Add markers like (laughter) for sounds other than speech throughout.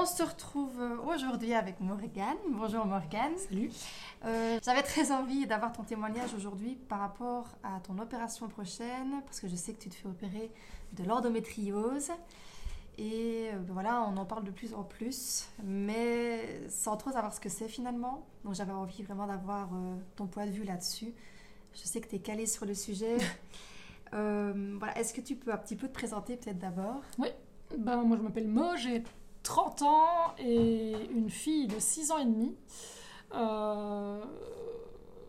on se retrouve euh, aujourd'hui avec Morgane. Bonjour Morgane. Salut. Euh, J'avais très envie d'avoir ton témoignage aujourd'hui par rapport à ton opération prochaine, parce que je sais que tu te fais opérer de l'endométriose. Et euh, ben voilà, on en parle de plus en plus, mais sans trop savoir ce que c'est finalement. Donc j'avais envie vraiment d'avoir euh, ton point de vue là-dessus. Je sais que tu es calée sur le sujet. (laughs) Euh, voilà, Est-ce que tu peux un petit peu te présenter peut-être d'abord? Oui, ben, moi je m'appelle Mo, j'ai 30 ans et une fille de 6 ans et demi. Euh,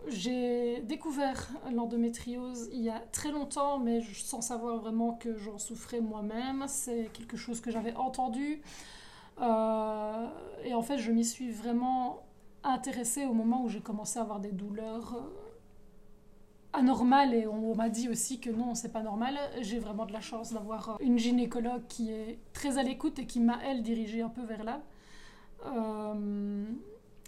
j'ai découvert l'endométriose il y a très longtemps, mais sans savoir vraiment que j'en souffrais moi-même. C'est quelque chose que j'avais entendu. Euh, et en fait, je m'y suis vraiment intéressée au moment où j'ai commencé à avoir des douleurs euh, anormales. Et on m'a dit aussi que non, c'est pas normal. J'ai vraiment de la chance d'avoir euh, une gynécologue qui est très à l'écoute et qui m'a, elle, dirigée un peu vers là. Euh,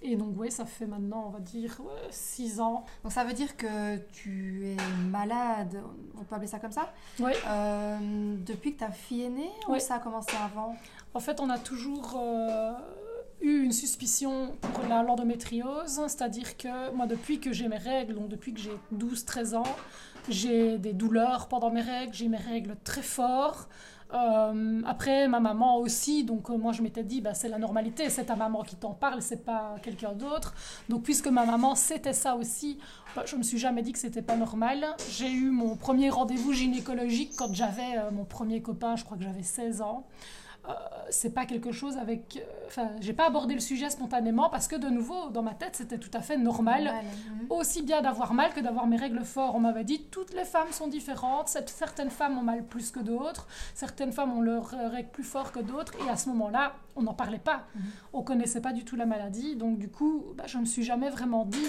et donc, ouais, ça fait maintenant, on va dire, 6 ans. Donc ça veut dire que tu es malade, on peut appeler ça comme ça, euh, depuis que ta fille est née ou Ouais. ça a commencé avant? En fait, on a toujours euh, eu une suspicion pour la l'endométriose, c'est-à-dire que moi, depuis que j'ai mes règles, donc depuis que j'ai 12-13 ans, j'ai des douleurs pendant mes règles, j'ai mes règles très fort. Euh, après, ma maman aussi, donc euh, moi je m'étais dit, bah, c'est la normalité, c'est ta maman qui t'en parle, c'est pas quelqu'un d'autre. Donc puisque ma maman c'était ça aussi, bah, je me suis jamais dit que c'était pas normal. J'ai eu mon premier rendez-vous gynécologique quand j'avais euh, mon premier copain, je crois que j'avais 16 ans. Euh, c'est pas quelque chose avec. euh, Enfin, j'ai pas abordé le sujet spontanément parce que de nouveau, dans ma tête, c'était tout à fait normal. Normal, mhm. Aussi bien d'avoir mal que d'avoir mes règles fortes. On m'avait dit toutes les femmes sont différentes. Certaines femmes ont mal plus que d'autres. Certaines femmes ont leurs règles plus fort que d'autres. Et à ce moment-là, on n'en parlait pas. Mhm. On connaissait pas du tout la maladie. Donc du coup, bah, je me suis jamais vraiment dit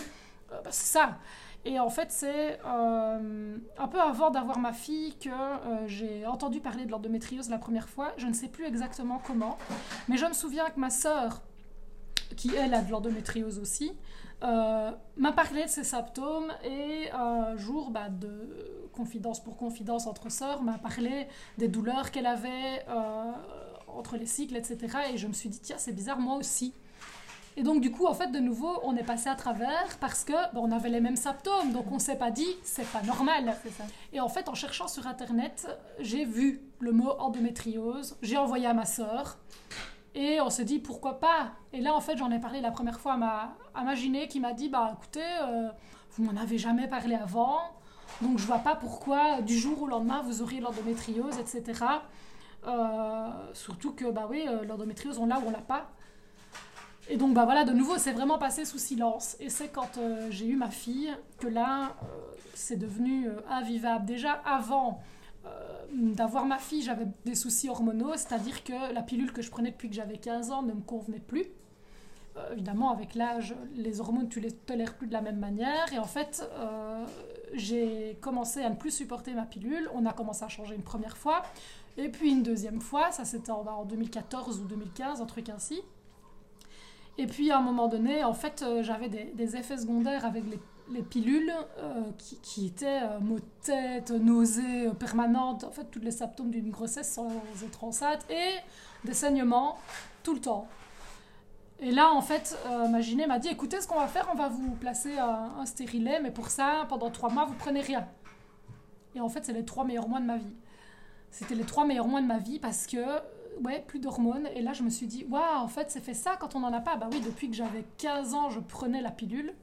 euh, bah, c'est ça. Et en fait, c'est euh, un peu avant d'avoir ma fille que euh, j'ai entendu parler de l'endométriose la première fois. Je ne sais plus exactement comment, mais je me souviens que ma sœur, qui elle a de l'endométriose aussi, euh, m'a parlé de ses symptômes et un jour, bah, de confidence pour confidence entre sœurs, m'a parlé des douleurs qu'elle avait entre les cycles, etc. Et je me suis dit, tiens, c'est bizarre, moi aussi. Et donc, du coup, en fait, de nouveau, on est passé à travers parce que bah, on avait les mêmes symptômes. Donc, on s'est pas dit, c'est pas normal. Ça. Et en fait, en cherchant sur Internet, j'ai vu le mot endométriose. J'ai envoyé à ma sœur. Et on s'est dit, pourquoi pas? Et là, en fait, j'en ai parlé la première fois à ma, à ma qui m'a dit, bah écoutez, euh, vous m'en avez jamais parlé avant. Donc, je vois pas pourquoi, du jour au lendemain, vous auriez l'endométriose, etc. Euh, surtout que, bah oui, euh, l'endométriose, on l'a ou on l'a pas. Et donc, bah voilà, de nouveau, c'est vraiment passé sous silence. Et c'est quand euh, j'ai eu ma fille que là, euh, c'est devenu euh, invivable. Déjà, avant d'avoir ma fille, j'avais des soucis hormonaux, c'est-à-dire que la pilule que je prenais depuis que j'avais 15 ans ne me convenait plus. Évidemment, avec l'âge, les hormones, tu les tolères plus de la même manière. Et en fait, j'ai commencé à ne plus supporter ma pilule. On a commencé à changer une première fois. Et puis une deuxième fois, ça c'était en, en 2014 ou 2015, un truc ainsi. Et puis à un moment donné, en fait, euh, j'avais des, effets secondaires avec les, les pilules euh, qui, étaient euh, maux de tête, nausées permanentes, en fait, tous les symptômes d'une grossesse sans être enceinte et des saignements tout le temps. Et là, en fait, euh, ma gyné m'a dit écoutez, ce qu'on va faire, on va vous placer un, un stérilet, mais pour ça, pendant trois mois, vous prenez rien. Et en fait, c'est les trois meilleurs mois de ma vie. C'était les trois meilleurs mois de ma vie parce que ouais, plus d'hormones. Et là, je me suis dit, waouh, en fait, c'est fait ça quand on n'en a pas. Bah oui, depuis que j'avais 15 ans, je prenais la pilule.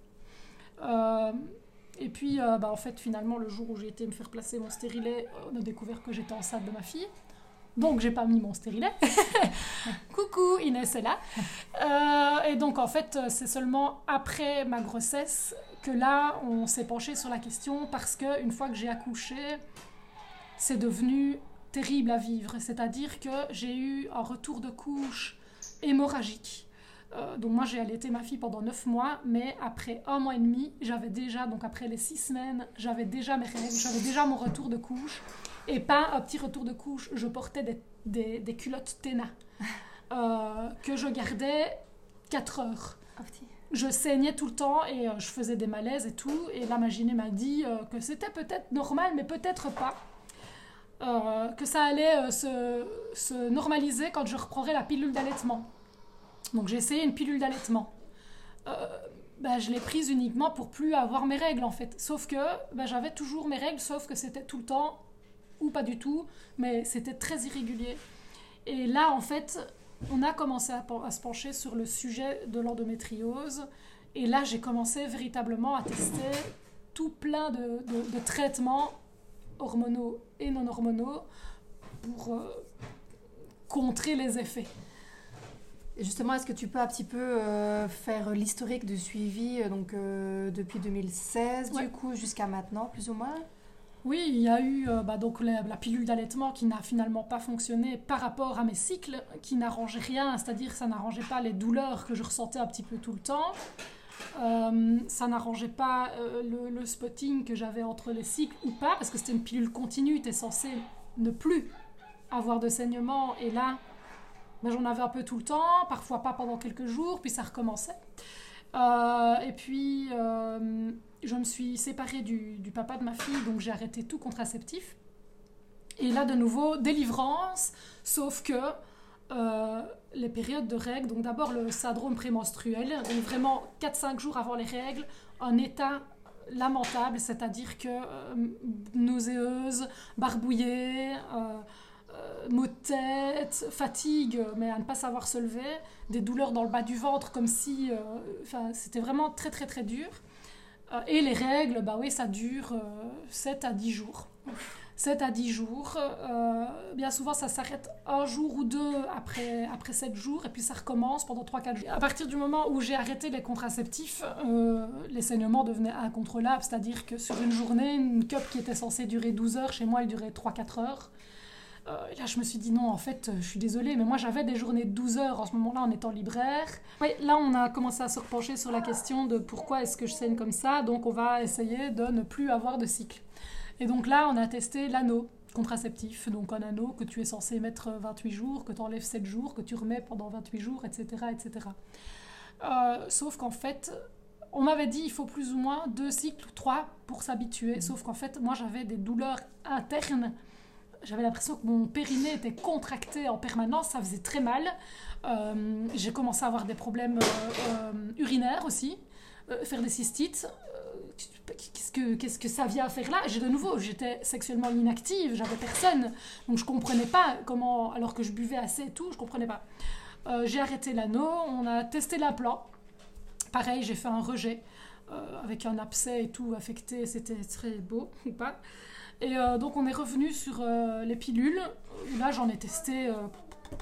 Euh, et puis, euh, bah, en fait, finalement, le jour où j'ai été me faire placer mon stérilet, on a découvert que j'étais enceinte de ma fille. Donc, j'ai pas mis mon stérilet. (laughs) Coucou, Inès est là. Euh, et donc, en fait, c'est seulement après ma grossesse que là, on s'est penché sur la question parce que une fois que j'ai accouché, c'est devenu terrible à vivre. C'est-à-dire que j'ai eu un retour de couche hémorragique. Euh, donc moi j'ai allaité ma fille pendant 9 mois, mais après un mois et demi, j'avais déjà, donc après les 6 semaines, j'avais déjà mes règles, j'avais déjà mon retour de couche. Et pas un petit retour de couche, je portais des, des, des culottes Téna euh, que je gardais 4 heures. Petit. Je saignais tout le temps et euh, je faisais des malaises et tout. Et là, ma gyné m'a dit que c'était peut-être normal, mais peut-être pas. Euh, que ça allait euh, se, se normaliser quand je reprendrais la pilule d'allaitement. Donc j'ai essayé une pilule d'allaitement. Bah, je l'ai prise uniquement pour plus avoir mes règles en fait. Sauf que bah, j'avais toujours mes règles, sauf que c'était tout le temps ou pas du tout, mais c'était très irrégulier. Et là en fait, on a commencé à, se pencher sur le sujet de l'endométriose. Et là j'ai commencé véritablement à tester tout plein de, traitements hormonaux et non hormonaux pour euh, contrer les effets. justement, est-ce que tu peux un petit peu euh, faire l'historique de suivi euh, donc, depuis 2016 du coup jusqu'à maintenant, plus ou moins? Oui, il y a eu bah, donc la, la pilule d'allaitement qui n'a finalement pas fonctionné par rapport à mes cycles, qui n'arrangeait rien, c'est-à-dire ça n'arrangeait pas les douleurs que je ressentais un petit peu tout le temps. Euh, ça n'arrangeait pas euh, le, spotting que j'avais entre les cycles ou pas, parce que c'était une pilule continue, tu es censé ne plus avoir de saignement, et là, ben, j'en avais un peu tout le temps, parfois pas pendant quelques jours, puis ça recommençait. Euh, et puis, je me suis séparée du, papa de ma fille, donc j'ai arrêté tout contraceptif. Et là, de nouveau, délivrance, sauf que les périodes de règles. Donc d'abord le syndrome prémenstruel, donc vraiment 4-5 jours avant les règles, un état lamentable, c'est-à-dire que euh, nauséeuse, barbouillée, euh, maux de tête, fatigue, mais à ne pas savoir se lever, des douleurs dans le bas du ventre, comme si... C'était vraiment très très très dur. et les règles, bah oui, ça dure 7 à 10 jours. 7 à 10 jours. Euh, bien souvent, ça s'arrête un jour ou deux après, après 7 jours, et puis ça recommence pendant 3-4 jours. À partir du moment où j'ai arrêté les contraceptifs, euh, les saignements devenaient incontrôlables, c'est-à-dire que sur une journée, une cup qui était censée durer 12 heures, chez moi, elle durait 3-4 heures. Euh, là, je me suis dit non, en fait, je suis désolée, mais moi j'avais des journées de 12 heures en ce moment-là en étant libraire. Oui, là, on a commencé à se repencher sur la question de pourquoi est-ce que je saigne comme ça, donc on va essayer de ne plus avoir de cycle. Et donc là, on a testé l'anneau contraceptif, donc un anneau que tu es censé mettre 28 jours, que tu enlèves 7 jours, que tu remets pendant 28 jours, etc. etc. Euh, sauf qu'en fait, on m'avait dit il faut plus ou moins deux cycles, trois pour s'habituer. Mmh. Sauf qu'en fait, moi j'avais des douleurs internes. J'avais l'impression que mon périnée était contracté en permanence, ça faisait très mal. Euh, j'ai commencé à avoir des problèmes euh, urinaires aussi, faire des cystites qu'est-ce que, ça vient faire là? J'ai de nouveau, j'étais sexuellement inactive, j'avais personne, donc je comprenais pas comment, alors que je buvais assez et tout, je comprenais pas. Euh, j'ai arrêté l'anneau, on a testé l'implant. Pareil, j'ai fait un rejet euh, avec un abcès et tout affecté, c'était très beau (laughs) ou pas. Et euh, donc on est revenu sur les pilules. Là, j'en ai testé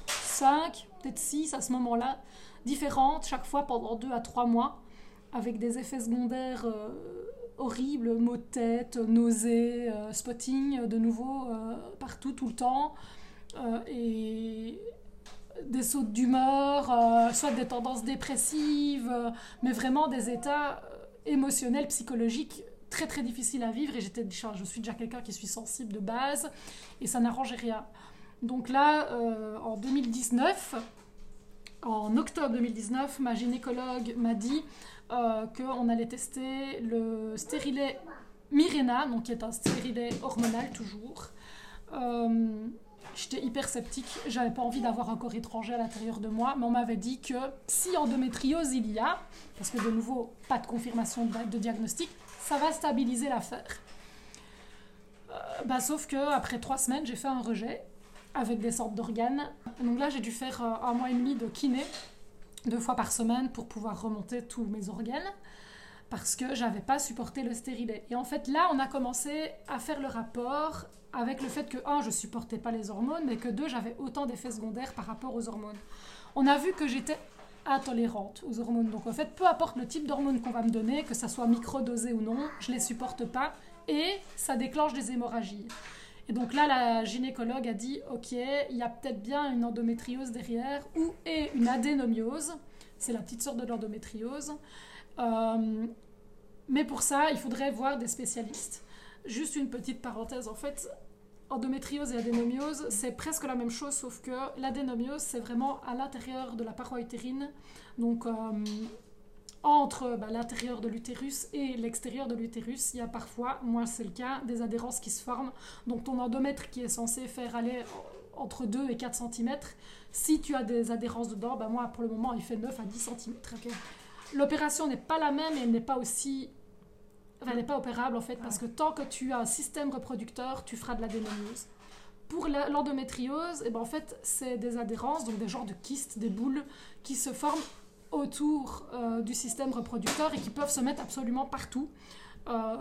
5, peut-être 6 à ce moment-là, différentes chaque fois pendant 2 à 3 mois, avec des effets secondaires horrible, maux de tête, nausées, euh, spotting de nouveau euh, partout, tout le temps. Euh, et des sautes d'humeur, soit des tendances dépressives, mais vraiment des états émotionnels, psychologiques très très difficiles à vivre. Et j'étais, je suis déjà quelqu'un qui suis sensible de base, et ça n'arrangeait rien. Donc là, en 2019, en octobre 2019, ma gynécologue m'a dit qu'on allait tester le stérilet Mirena, donc qui est un stérilet hormonal toujours. Euh, j'étais hyper sceptique, j'avais pas envie d'avoir un corps étranger à l'intérieur de moi, mais on m'avait dit que si endométriose il y a, parce que de nouveau, pas de confirmation de, diagnostic, ça va stabiliser l'affaire. Euh, bah, sauf que après trois semaines, j'ai fait un rejet avec des sortes d'organes. Donc là, j'ai dû faire un mois et demi de kiné deux fois par semaine pour pouvoir remonter tous mes organes parce que j'avais pas supporté le stérilet. Et en fait, là, on a commencé à faire le rapport avec le fait que, un, je supportais pas les hormones, mais que deux, j'avais autant d'effets secondaires par rapport aux hormones. On a vu que j'étais intolérante aux hormones. Donc en fait, peu importe le type d'hormones qu'on va me donner, que ça soit microdosé ou non, je les supporte pas et ça déclenche des hémorragies. Et donc là, la gynécologue a dit, ok, il y a peut-être bien une endométriose derrière ou et une adénomiose. C'est la petite sorte de l'endométriose. Euh, mais pour ça, il faudrait voir des spécialistes. Juste une petite parenthèse, en fait, endométriose et adénomiose, c'est presque la même chose, sauf que l'adénomiose, c'est vraiment à l'intérieur de la paroi utérine. Donc, euh, entre bah, l'intérieur de l'utérus et l'extérieur de l'utérus, il y a parfois, moi c'est le cas, des adhérences qui se forment. Donc ton endomètre qui est censé faire aller entre 2 et 4 cm. Si tu as des adhérences dedans, ben moi pour le moment il fait 9 à 10 cm. L'opération n'est pas la même et elle n'est pas aussi. Elle n'est pas opérable en fait, parce que tant que tu as un système reproducteur, tu feras de la déméniose. Pour l'endométriose, eh ben, en fait, c'est des adhérences, donc des genres de kystes, des boules qui se forment autour euh, du système reproducteur et qui peuvent se mettre absolument partout. Euh,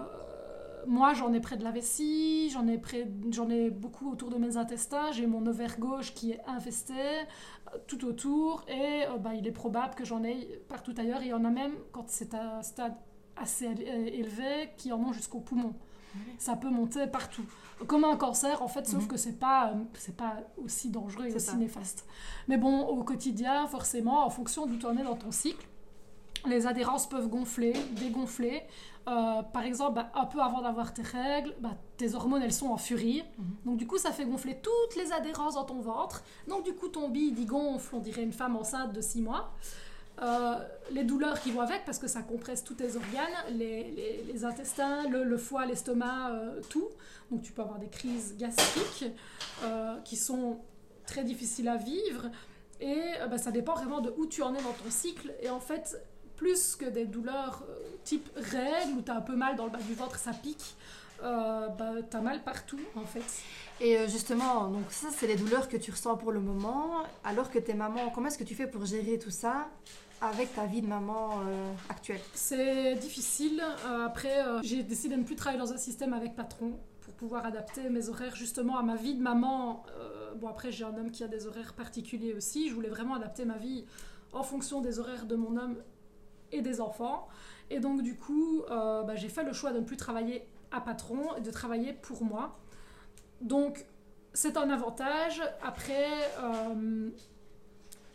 moi, j'en ai près de la vessie, j'en ai, près, j'en ai beaucoup autour de mes intestins, j'ai mon ovaire gauche qui est infesté euh, tout autour et bah, il est probable que j'en ai partout ailleurs. Il y en a même, quand c'est à un stade assez éle- élevé, qui en ont jusqu'au poumon. Ça peut monter partout. Comme un cancer, en fait, sauf Mhm. que c'est pas, euh, c'est pas aussi dangereux et aussi ça. néfaste. Mais bon, au quotidien, forcément, en fonction d'où tu en es dans ton cycle, les adhérences peuvent gonfler, dégonfler. Euh, par exemple, bah, un peu avant d'avoir tes règles, bah, tes hormones elles sont en furie. Mhm. Donc du coup, ça fait gonfler toutes les adhérences dans ton ventre. Donc du coup, ton bide il gonfle, on dirait une femme enceinte de 6 mois. Euh, les douleurs qui vont avec, parce que ça compresse tous tes organes, les, les- intestins, le, foie, l'estomac, euh, tout. Donc tu peux avoir des crises gastriques euh, qui sont très difficiles à vivre. Et bah, ça dépend vraiment de où tu en es dans ton cycle. Et en fait, plus que des douleurs type règles, où tu as un peu mal dans le bas du ventre, ça pique, euh, bah, tu as mal partout en fait. Et justement, donc ça, c'est les douleurs que tu ressens pour le moment. Alors que t'es maman, comment est-ce que tu fais pour gérer tout ça? Avec ta vie de maman euh, actuelle C'est difficile. Euh, après, euh, j'ai décidé de ne plus travailler dans un système avec patron pour pouvoir adapter mes horaires justement à ma vie de maman. Bon, après, j'ai un homme qui a des horaires particuliers aussi. Je voulais vraiment adapter ma vie en fonction des horaires de mon homme et des enfants. Et donc, du coup, bah, j'ai fait le choix de ne plus travailler à patron et de travailler pour moi. Donc, c'est un avantage. Après, euh,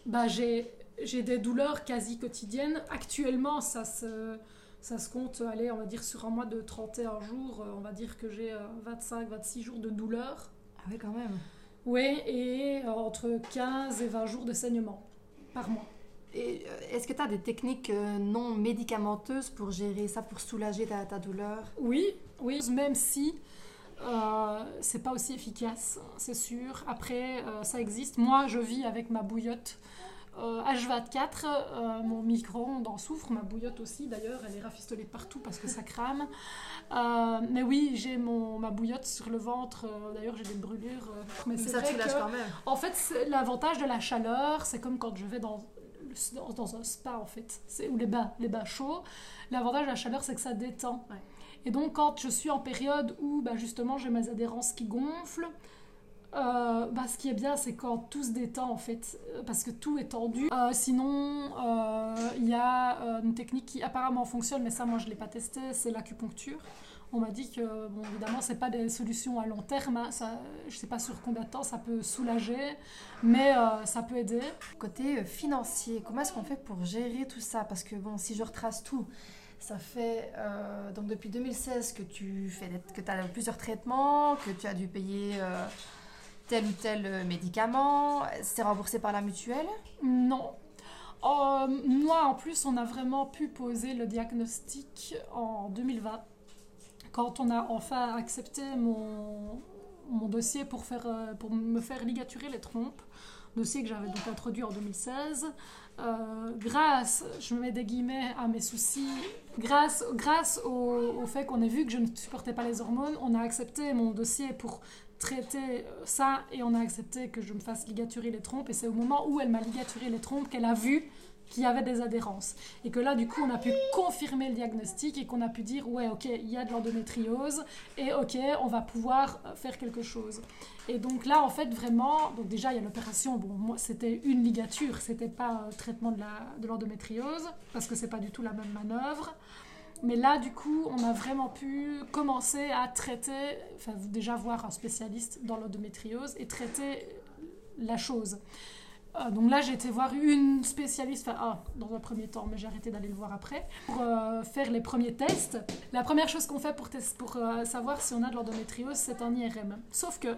bah, j'ai j'ai des douleurs quasi quotidiennes. Actuellement, ça se, ça se compte, allez, on va dire sur un mois de 31 jours, euh, on va dire que j'ai 25-26 jours de douleur. Ah oui, quand même. Oui, et euh, entre 15 et 20 jours de saignement par mois. Euh, est-ce que tu as des techniques euh, non médicamenteuses pour gérer ça, pour soulager ta, ta douleur? Oui, oui, même si euh, c'est pas aussi efficace, c'est sûr. Après, euh, ça existe. Moi, je vis avec ma bouillotte euh, H24. euh, mon micro-ondes en souffre, ma bouillotte aussi d'ailleurs, elle est rafistolée partout parce que ça crame. Euh, mais oui, j'ai mon ma bouillotte sur le ventre. euh, d'ailleurs, j'ai des brûlures. euh, mais c'est Ça, tu lâches quand même. en fait, l'avantage de la chaleur, c'est comme quand je vais dans, dans, dans un spa, en fait, ou les bains, les bains chauds. L'avantage de la chaleur, c'est que ça détend. Ouais. Et donc, quand je suis en période où, bah, justement, j'ai mes adhérences qui gonflent, euh, bah, ce qui est bien, c'est quand tout se détend, en fait, euh, parce que tout est tendu. Euh, sinon, il y a une technique qui apparemment fonctionne, mais ça, moi, je ne l'ai pas testé, c'est l'acupuncture. On m'a dit que, bon, évidemment, c'est pas des solutions à long terme. hein, ça, je sais pas sur combien de temps ça peut soulager, mais ça peut aider. Côté financier, comment est-ce qu'on fait pour gérer tout ça? Parce que bon, si je retrace tout, ça fait donc depuis 2016 que tu fais que as plusieurs traitements, que tu as dû payer tel ou tel euh, médicament. C'est remboursé par la mutuelle? Non. Euh, moi, en plus, on a vraiment pu poser le diagnostic en 2020, quand on a enfin accepté mon, mon dossier pour, faire, euh, pour me faire ligaturer les trompes, dossier que j'avais donc introduit en 2016. Euh, grâce, je me mets des guillemets à mes soucis, grâce, grâce au fait qu'on ait vu que je ne supportais pas les hormones, on a accepté mon dossier pour traiter euh, ça et on a accepté que je me fasse ligaturer les trompes. Et c'est au moment où elle m'a ligaturé les trompes qu'elle a vu qu'il y avait des adhérences. Et que là du coup on a pu confirmer le diagnostic et qu'on a pu dire ouais ok il y a de l'endométriose et ok on va pouvoir euh, faire quelque chose. Et donc là en fait vraiment donc déjà il y a l'opération. Bon moi c'était une ligature c'était pas un traitement de la de l'endométriose parce que c'est pas du tout la même manœuvre mais là, du coup, on a vraiment pu commencer à traiter, enfin déjà voir un spécialiste dans l'endométriose et traiter la chose. Euh, donc là, j'ai été voir une spécialiste, enfin, ah, dans un premier temps, mais j'ai arrêté d'aller le voir après, pour euh, faire les premiers tests. La première chose qu'on fait pour, euh, savoir si on a de l'endométriose, c'est un IRM. Sauf que,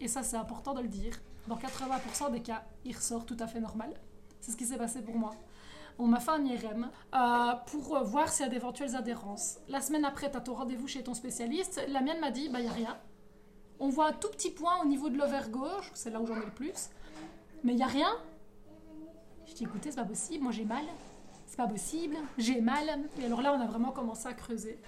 et ça c'est important de le dire, dans 80% des cas, il ressort tout à fait normal. C'est ce qui s'est passé pour moi. On m'a fait un IRM euh, pour euh, voir s'il y a d'éventuelles adhérences. La semaine après, tu as ton rendez-vous chez ton spécialiste. La mienne m'a dit, bah, il n'y a rien. On voit un tout petit point au niveau de l'ovaire gauche, c'est là où j'en ai le plus. Mais il n'y a rien. Je dis écoutez, c'est pas possible, moi j'ai mal. C'est pas possible, j'ai mal. Et alors là, on a vraiment commencé à creuser.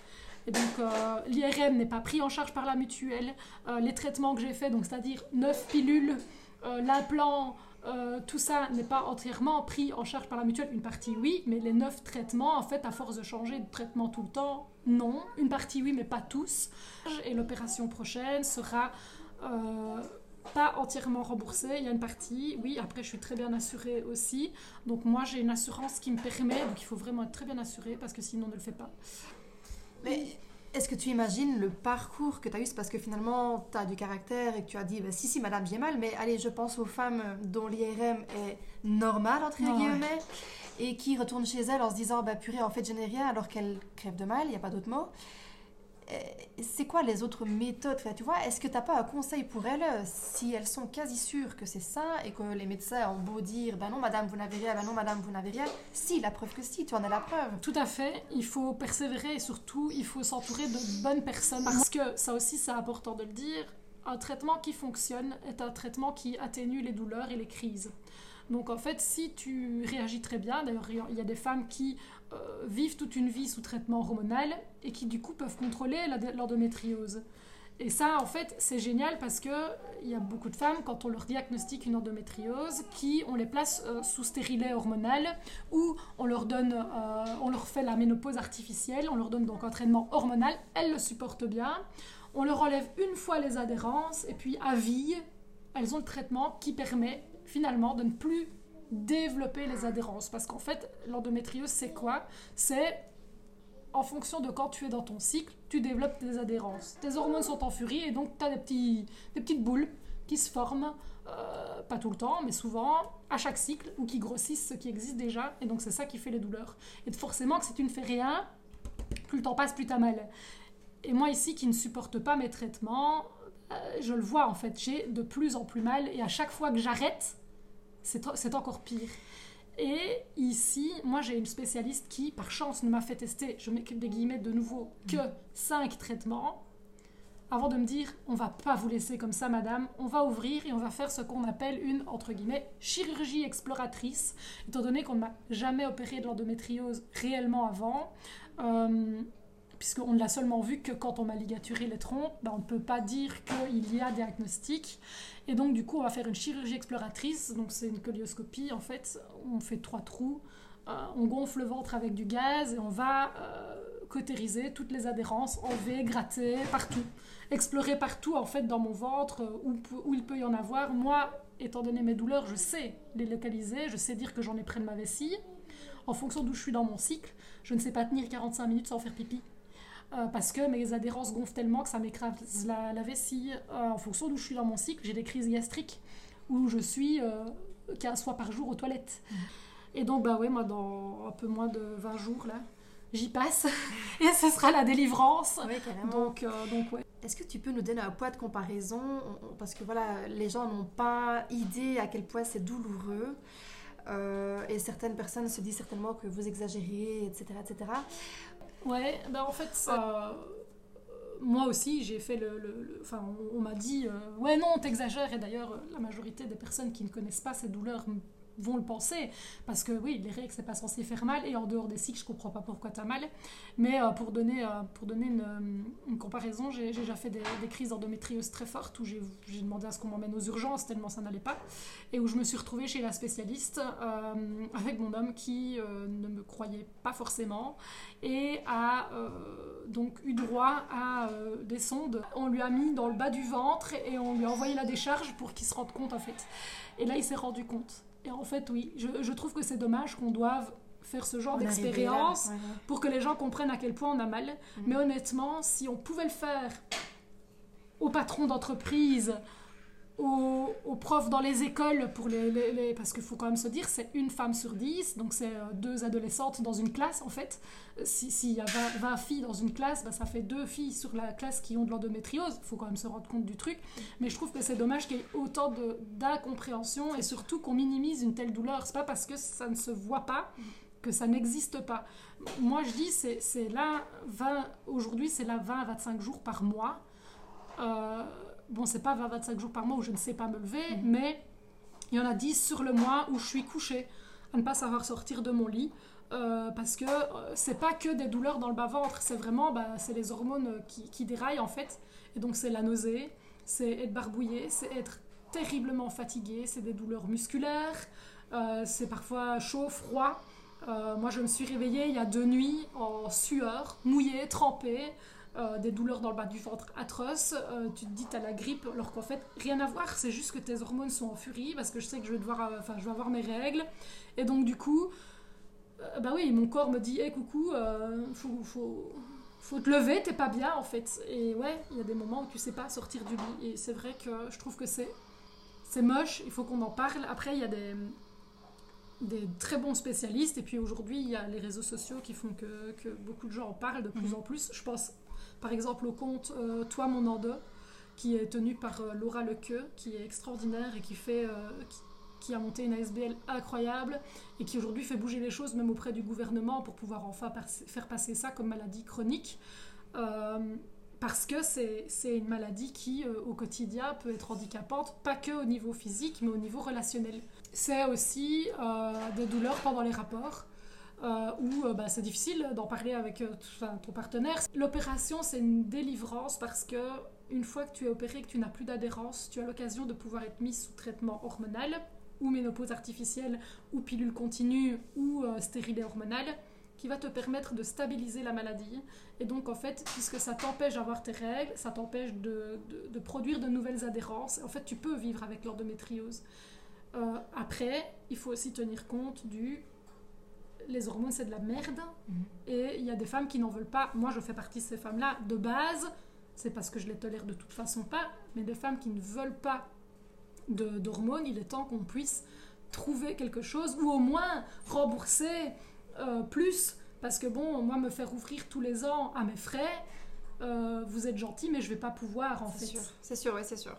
Et donc, euh, l'IRM n'est pas pris en charge par la mutuelle. Les traitements que j'ai faits, donc c'est-à-dire 9 pilules, l'implant, euh, tout ça n'est pas entièrement pris en charge par la mutuelle. Une partie, oui, mais les 9 traitements, en fait, à force de changer de traitement tout le temps, non. Une partie, oui, mais pas tous. Et l'opération prochaine sera euh, pas entièrement remboursée. Il y a une partie, oui, après, je suis très bien assurée aussi. Donc, moi, j'ai une assurance qui me permet, donc il faut vraiment être très bien assuré parce que sinon, on ne le fait pas. Mais est-ce que tu imagines le parcours que tu as eu? C'est parce que finalement, tu as du caractère et que tu as dit, bah, si, si, madame, j'ai mal, mais allez, je pense aux femmes dont l'IRM est normal, entre guillemets, et qui retournent chez elles en se disant, bah purée, en fait, je n'ai rien, alors qu'elles crèvent de mal, il n'y a pas d'autre mot. Euh, C'est quoi les autres méthodes? Tu vois, est-ce que tu n'as pas un conseil pour elles si elles sont quasi sûres que c'est ça et que les médecins ont beau dire, bah non, madame, vous n'avez rien, bah non, madame, vous n'avez rien Si, la preuve que si, tu en as la preuve. Tout à fait, il faut persévérer et surtout il faut s'entourer de bonnes personnes parce que ça aussi c'est important de le dire, un traitement qui fonctionne est un traitement qui atténue les douleurs et les crises. Donc en fait si tu réagis très bien, d'ailleurs il y a des femmes qui euh, vivent toute une vie sous traitement hormonal et qui du coup peuvent contrôler l'endométriose. Et ça, en fait, c'est génial parce que il y a beaucoup de femmes, quand on leur diagnostique une endométriose, qui on les place euh, sous stérilet hormonal ou on leur donne, euh, on leur fait la ménopause artificielle, on leur donne donc un traitement hormonal, elles le supportent bien. On leur enlève une fois les adhérences et puis à vie, elles ont le traitement qui permet finalement de ne plus développer les adhérences. Parce qu'en fait, l'endométriose, c'est quoi? C'est en fonction de quand tu es dans ton cycle, tu développes des adhérences. Tes hormones sont en furie et donc tu as des, petits, des petites boules qui se forment, euh, pas tout le temps, mais souvent à chaque cycle, ou qui grossissent ce qui existe déjà. Et donc c'est ça qui fait les douleurs. Et forcément que si tu ne fais rien, plus le temps passe, plus tu as mal. Et moi ici, qui ne supporte pas mes traitements, euh, je le vois en fait, j'ai de plus en plus mal. Et à chaque fois que j'arrête, c'est encore pire. Et ici, moi j'ai une spécialiste qui, par chance, ne m'a fait tester, je mets des guillemets de nouveau, que 5 traitements, avant de me dire, on va pas vous laisser comme ça, madame, on va ouvrir et on va faire ce qu'on appelle une, entre guillemets, chirurgie exploratrice, étant donné qu'on ne m'a jamais opéré de l'endométriose réellement avant. Euh, puisqu'on ne l'a seulement vu que quand on m'a ligaturé les trompes, ben, on ne peut pas dire qu'il y a diagnostic. Et donc, du coup, on va faire une chirurgie exploratrice. Donc, c'est une colioscopie, en fait. On fait trois trous. Euh, on gonfle le ventre avec du gaz et on va euh, cautériser toutes les adhérences, enlever, gratter, partout. Explorer partout, en fait, dans mon ventre, euh, où, où il peut y en avoir. Moi, étant donné mes douleurs, je sais les localiser. Je sais dire que j'en ai près de ma vessie. En fonction d'où je suis dans mon cycle, je ne sais pas tenir 45 minutes sans faire pipi. Euh, parce que mes adhérences gonflent tellement que ça m'écrase la, la vessie. Euh, en fonction d'où je suis dans mon cycle, j'ai des crises gastriques où je suis euh, 15 fois par jour aux toilettes. Et donc, bah ouais, moi, dans un peu moins de 20 jours, là, j'y passe. (laughs) Et ce sera la délivrance. Oui. Donc, euh, donc ouais. Est-ce que tu peux nous donner un poids de comparaison? On- on- Parce que voilà, les gens n'ont pas idée à quel point c'est douloureux. Euh, et certaines personnes se disent certainement que vous exagérez, etc. etc. Ouais, ben en fait, ça- moi aussi, j'ai fait le. Enfin, on, m'a dit, euh, ouais, non, t'exagères. Et d'ailleurs, la majorité des personnes qui ne connaissent pas ces douleurs vont le penser. Parce que oui, les règles, c'est pas censé faire mal. Et en dehors des cycles, je comprends pas pourquoi t'as mal. Mais euh, pour donner, euh, pour donner une, euh, comparaison, j'ai déjà fait des, crises d'endométriose très fortes où j'ai demandé à ce qu'on m'emmène aux urgences tellement ça n'allait pas. Et où je me suis retrouvée chez la spécialiste avec mon homme qui ne me croyait pas forcément et a donc eu droit à des sondes. On lui a mis dans le bas du ventre et on lui a envoyé la décharge pour qu'il se rende compte en fait. Et là, il s'est rendu compte. Et en fait, oui, je, je trouve que c'est dommage qu'on doive faire ce genre d'expérience Ouais, ouais. pour que les gens comprennent à quel point on a mal. Mhm. Mais honnêtement, si on pouvait le faire aux patrons d'entreprise, aux, profs dans les écoles, pour les, parce qu'il faut quand même se dire, c'est une femme sur dix, donc c'est euh, deux adolescentes dans une classe en fait. Euh, si- S'il y a 20, 20 filles dans une classe, bah, ça fait deux filles sur la classe qui ont de l'endométriose. Il faut quand même se rendre compte du truc. Mais je trouve que c'est dommage qu'il y ait autant d'incompréhension et surtout qu'on minimise une telle douleur. C'est pas parce que ça ne se voit pas que ça n'existe pas. Moi, je dis, c'est là, 20 aujourd'hui, c'est là 20 à 25 jours par mois. Euh, bon, c'est pas 20-25 jours par mois où je ne sais pas me lever, Mhm. mais il y en a 10 sur le mois où je suis couchée à ne pas savoir sortir de mon lit. euh, parce que euh, c'est pas que des douleurs dans le bas-ventre, c'est vraiment bah, c'est les hormones qui, qui déraillent en fait. Et donc c'est la nausée, c'est être barbouillé, c'est être terriblement fatigué, c'est des douleurs musculaires, euh, c'est parfois chaud, froid. Euh, moi je me suis réveillée il y a deux nuits en sueur, mouillée, trempée, euh, des douleurs dans le bas du ventre atroces. Euh, tu te dis t'as la grippe alors qu'en fait rien à voir, c'est juste que tes hormones sont en furie parce que je sais que je vais devoir, euh, enfin je vais avoir mes règles. Et donc du coup, bah oui, mon corps me dit, hé coucou, euh, faut, faut, faut te lever, t'es pas bien en fait. Et ouais, il y a des moments où tu sais pas sortir du lit. Et c'est vrai que je trouve que c'est, c'est moche, il faut qu'on en parle. Après, il y a des, des très bons spécialistes. Et puis aujourd'hui, il y a les réseaux sociaux qui font que, que beaucoup de gens en parlent de plus Mhm. en plus. Je pense par exemple au compte euh, Toi mon endo, qui est tenu par euh, Laura Lequeux, qui est extraordinaire et qui fait... euh, qui, a monté une ASBL incroyable et qui aujourd'hui fait bouger les choses même auprès du gouvernement pour pouvoir enfin faire passer ça comme maladie chronique. Parce que c'est une maladie qui, au quotidien, peut être handicapante, pas que au niveau physique, mais au niveau relationnel. C'est aussi des douleurs pendant les rapports, euh, où euh, bah, c'est difficile d'en parler avec euh, ton partenaire. L'opération, c'est une délivrance parce que une fois que tu es opéré, que tu n'as plus d'adhérence, tu as l'occasion de pouvoir être mis sous traitement hormonal, ou ménopause artificielle, ou pilule continue, ou euh, stérilet hormonal, qui va te permettre de stabiliser la maladie. Et donc, en fait, puisque ça t'empêche d'avoir tes règles, ça t'empêche de, de- de produire de nouvelles adhérences, en fait, tu peux vivre avec l'endométriose. Euh, après, il faut aussi tenir compte du... Les hormones, c'est de la merde. Mhm. Et il y a des femmes qui n'en veulent pas. Moi, je fais partie de ces femmes-là. De base, c'est parce que je les tolère de toute façon pas. Mais des femmes qui ne veulent pas de- d'hormones, il est temps qu'on puisse trouver quelque chose ou au moins rembourser euh, plus. Parce que bon, moi, me faire ouvrir tous les ans à mes frais, euh, vous êtes gentil, mais je vais pas pouvoir en C'est fait. sûr, c'est sûr, oui, c'est sûr.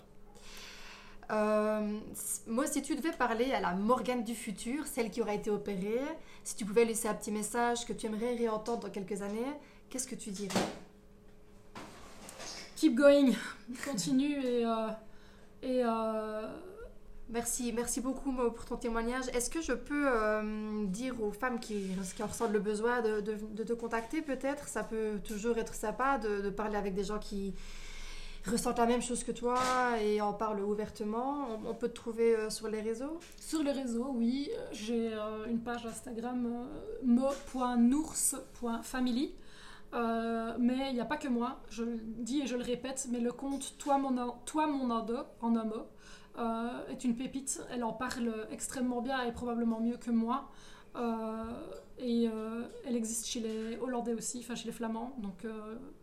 Euh, moi, si tu devais parler à la Morgane du futur, celle qui aura été opérée, si tu pouvais laisser un petit message que tu aimerais réentendre dans quelques années, qu'est-ce que tu dirais? Keep going, (laughs) continue et. euh, et euh, Merci, merci beaucoup Mo, pour ton témoignage. Est-ce que je peux euh, dire aux femmes qui, qui en ressentent le besoin de, de- de te contacter peut-être? Ça peut toujours être sympa de, de parler avec des gens qui ressentent la même chose que toi et en parlent ouvertement. On, peut te trouver euh, sur les réseaux? Sur les réseaux, oui, euh, j'ai euh, une page Instagram mo.nours.family. Mais il n'y a pas que moi, je le dis et je le répète, mais le compte Toi mon, Toi, en un mot, est une pépite. Elle en parle extrêmement bien et probablement mieux que moi. Et elle existe chez les Hollandais aussi, enfin chez les Flamands. Donc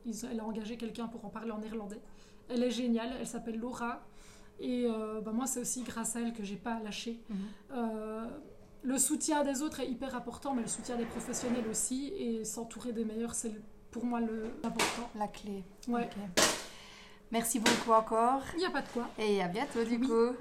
elle a engagé quelqu'un pour en parler en néerlandais. Elle est géniale, elle s'appelle Laura. Et euh, bah, moi, c'est aussi grâce à elle que j'ai pas lâché. Euh, le soutien des autres est hyper important, mais le soutien des professionnels aussi. Et s'entourer des meilleurs, c'est pour moi le important. La clé. Ouais. Merci beaucoup encore Il n'y a pas de quoi. et à bientôt du Oui. coup.